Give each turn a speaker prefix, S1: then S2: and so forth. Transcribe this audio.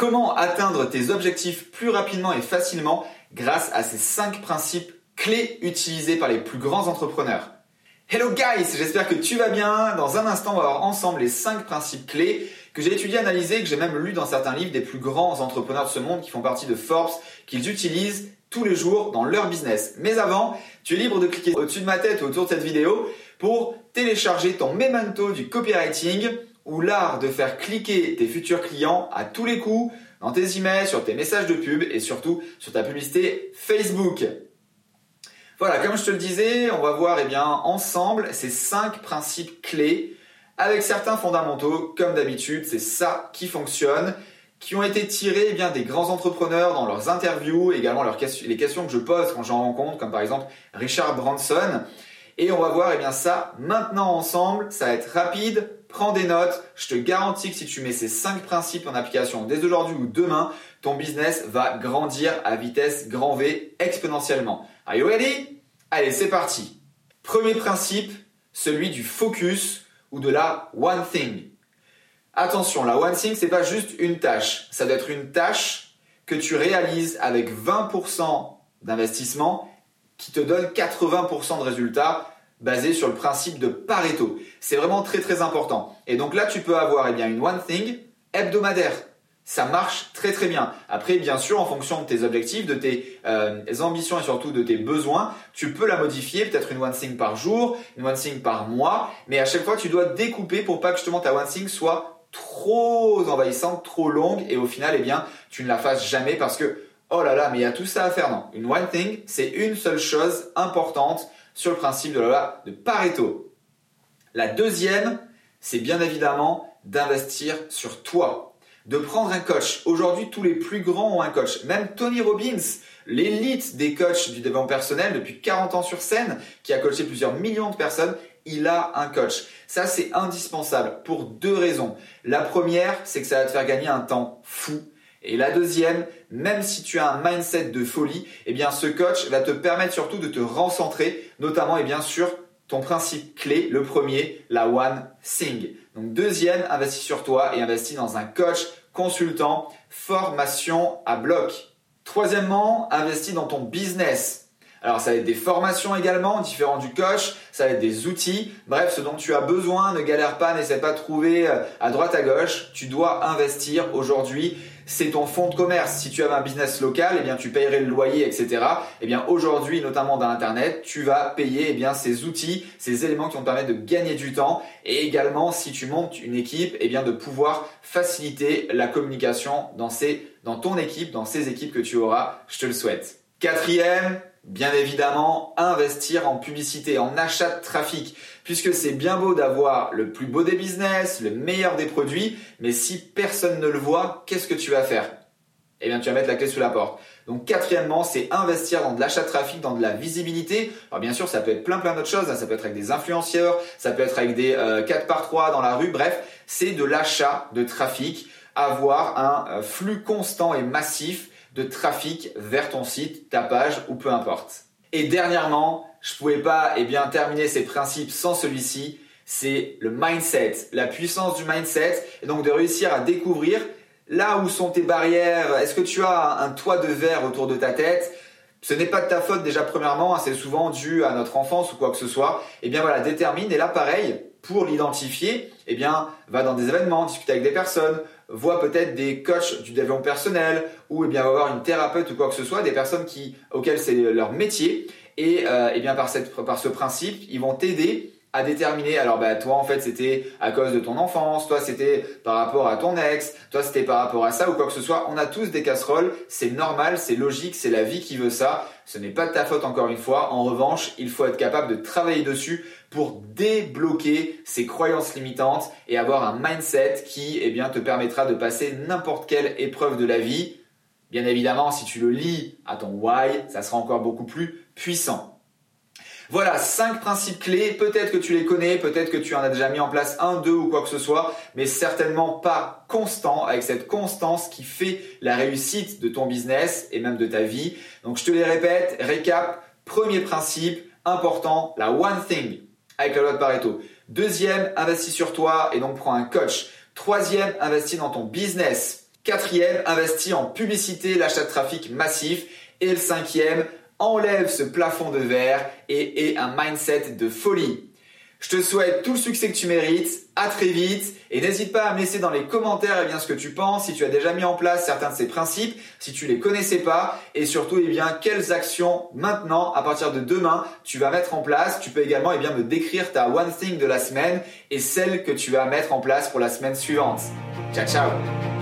S1: Comment atteindre tes objectifs plus rapidement et facilement grâce à ces 5 principes clés utilisés par les plus grands entrepreneurs? Hello guys, j'espère que tu vas bien. Dans un instant, on va voir ensemble les 5 principes clés que j'ai étudiés, analysés, que j'ai même lu dans certains livres des plus grands entrepreneurs de ce monde qui font partie de Forbes, qu'ils utilisent tous les jours dans leur business. Mais avant, tu es libre de cliquer au-dessus de ma tête ou autour de cette vidéo pour télécharger ton memento du copywriting ou l'art de faire cliquer tes futurs clients à tous les coups dans tes emails, sur tes messages de pub et surtout sur ta publicité Facebook. Voilà, comme je te le disais, on va voir eh bien, ensemble ces cinq principes clés avec certains fondamentaux, comme d'habitude, c'est ça qui fonctionne, qui ont été tirés eh bien, des grands entrepreneurs dans leurs interviews, également leurs les questions que je pose quand j'en rencontre, comme par exemple Richard Branson. Et on va voir eh bien, ça maintenant ensemble, ça va être rapide, prends des notes, je te garantis que si tu mets ces cinq principes en application dès aujourd'hui ou demain, ton business va grandir à vitesse grand V exponentiellement. Are you ready? Allez, c'est parti. Premier principe, celui du focus ou de la one thing. Attention, la one thing, c'est pas juste une tâche. Ça doit être une tâche que tu réalises avec 20% d'investissement qui te donne 80% de résultats basés sur le principe de Pareto. C'est vraiment très très important. Et donc là, tu peux avoir eh bien, une one thing hebdomadaire ça marche très très bien. Après, bien sûr, en fonction de tes objectifs, de tes euh, ambitions et surtout de tes besoins, tu peux la modifier, peut-être une one thing par jour, une one thing par mois, mais à chaque fois, tu dois découper pour pas que justement ta one thing soit trop envahissante, trop longue et au final, eh bien, tu ne la fasses jamais parce que oh là là, mais il y a tout ça à faire. Non, une one thing, c'est une seule chose importante sur le principe de la loi de Pareto. La deuxième, c'est bien évidemment d'investir sur toi de prendre un coach. Aujourd'hui, tous les plus grands ont un coach. Même Tony Robbins, l'élite des coachs du développement personnel depuis 40 ans sur scène, qui a coaché plusieurs millions de personnes, il a un coach. Ça, c'est indispensable pour deux raisons. La première, c'est que ça va te faire gagner un temps fou. Et la deuxième, même si tu as un mindset de folie, eh bien, ce coach va te permettre surtout de te recentrer, notamment, et bien sûr, ton principe clé, le premier, la one thing. Donc deuxième, investis sur toi et investis dans un coach, consultant, formation à bloc. Troisièmement, investis dans ton business. Alors ça va être des formations également, différents du coach, ça va être des outils, bref, ce dont tu as besoin, ne galère pas, n'essaie pas de trouver euh, à droite à gauche, tu dois investir aujourd'hui c'est ton fonds de commerce. Si tu avais un business local, eh bien, tu payerais le loyer, etc. Eh bien, aujourd'hui, notamment dans Internet, tu vas payer, eh bien, ces outils, ces éléments qui vont te permettre de gagner du temps et également, si tu montes une équipe, eh bien, de pouvoir faciliter la communication dans ces, dans ton équipe, dans ces équipes que tu auras. Je te le souhaite. Quatrième, Bien évidemment, investir en publicité, en achat de trafic, puisque c'est bien beau d'avoir le plus beau des business, le meilleur des produits, mais si personne ne le voit, qu'est-ce que tu vas faire? Eh bien, tu vas mettre la clé sous la porte. Donc, quatrièmement, c'est investir dans de l'achat de trafic, dans de la visibilité. Alors, bien sûr, ça peut être plein plein d'autres choses. Hein. Ça peut être avec des influenceurs, ça peut être avec des 4 euh, par 3 dans la rue. Bref, c'est de l'achat de trafic, avoir un euh, flux constant et massif de trafic vers ton site, ta page ou peu importe. Et dernièrement, je pouvais pas eh bien terminer ces principes sans celui-ci, c'est le mindset, la puissance du mindset et donc de réussir à découvrir là où sont tes barrières, est-ce que tu as un toit de verre autour de ta tête? Ce n'est pas de ta faute déjà premièrement, hein, c'est souvent dû à notre enfance ou quoi que ce soit. Et eh bien voilà, détermine et là pareil, pour l'identifier, eh bien va dans des événements, discute avec des personnes, voit peut-être des coachs du développement personnel ou eh bien va voir une thérapeute ou quoi que ce soit, des personnes qui auxquelles c'est leur métier. Et euh, eh bien par cette par ce principe, ils vont t'aider à déterminer. Alors bah toi en fait c'était à cause de ton enfance, toi c'était par rapport à ton ex, toi c'était par rapport à ça ou quoi que ce soit. On a tous des casseroles, c'est normal, c'est logique, c'est la vie qui veut ça. Ce n'est pas de ta faute encore une fois. En revanche, il faut être capable de travailler dessus pour débloquer ces croyances limitantes et avoir un mindset qui eh bien te permettra de passer n'importe quelle épreuve de la vie. Bien évidemment, si tu le lis à ton why, ça sera encore beaucoup plus puissant. Voilà, cinq principes clés. Peut-être que tu les connais, peut-être que tu en as déjà mis en place un, deux ou quoi que ce soit, mais certainement pas constant avec cette constance qui fait la réussite de ton business et même de ta vie. Donc je te les répète, récap, premier principe important, la one thing avec la loi de Pareto. Deuxième, investis sur toi et donc prends un coach. Troisième, investis dans ton business. Quatrième, investis en publicité, l'achat de trafic massif. Et le cinquième, enlève ce plafond de verre et aie un mindset de folie. Je te souhaite tout le succès que tu mérites, à très vite, et n'hésite pas à me laisser dans les commentaires eh bien, ce que tu penses, si tu as déjà mis en place certains de ces principes, si tu les connaissais pas, et surtout eh bien, quelles actions maintenant, à partir de demain, tu vas mettre en place. Tu peux également eh bien, me décrire ta one thing de la semaine et celle que tu vas mettre en place pour la semaine suivante. Ciao ciao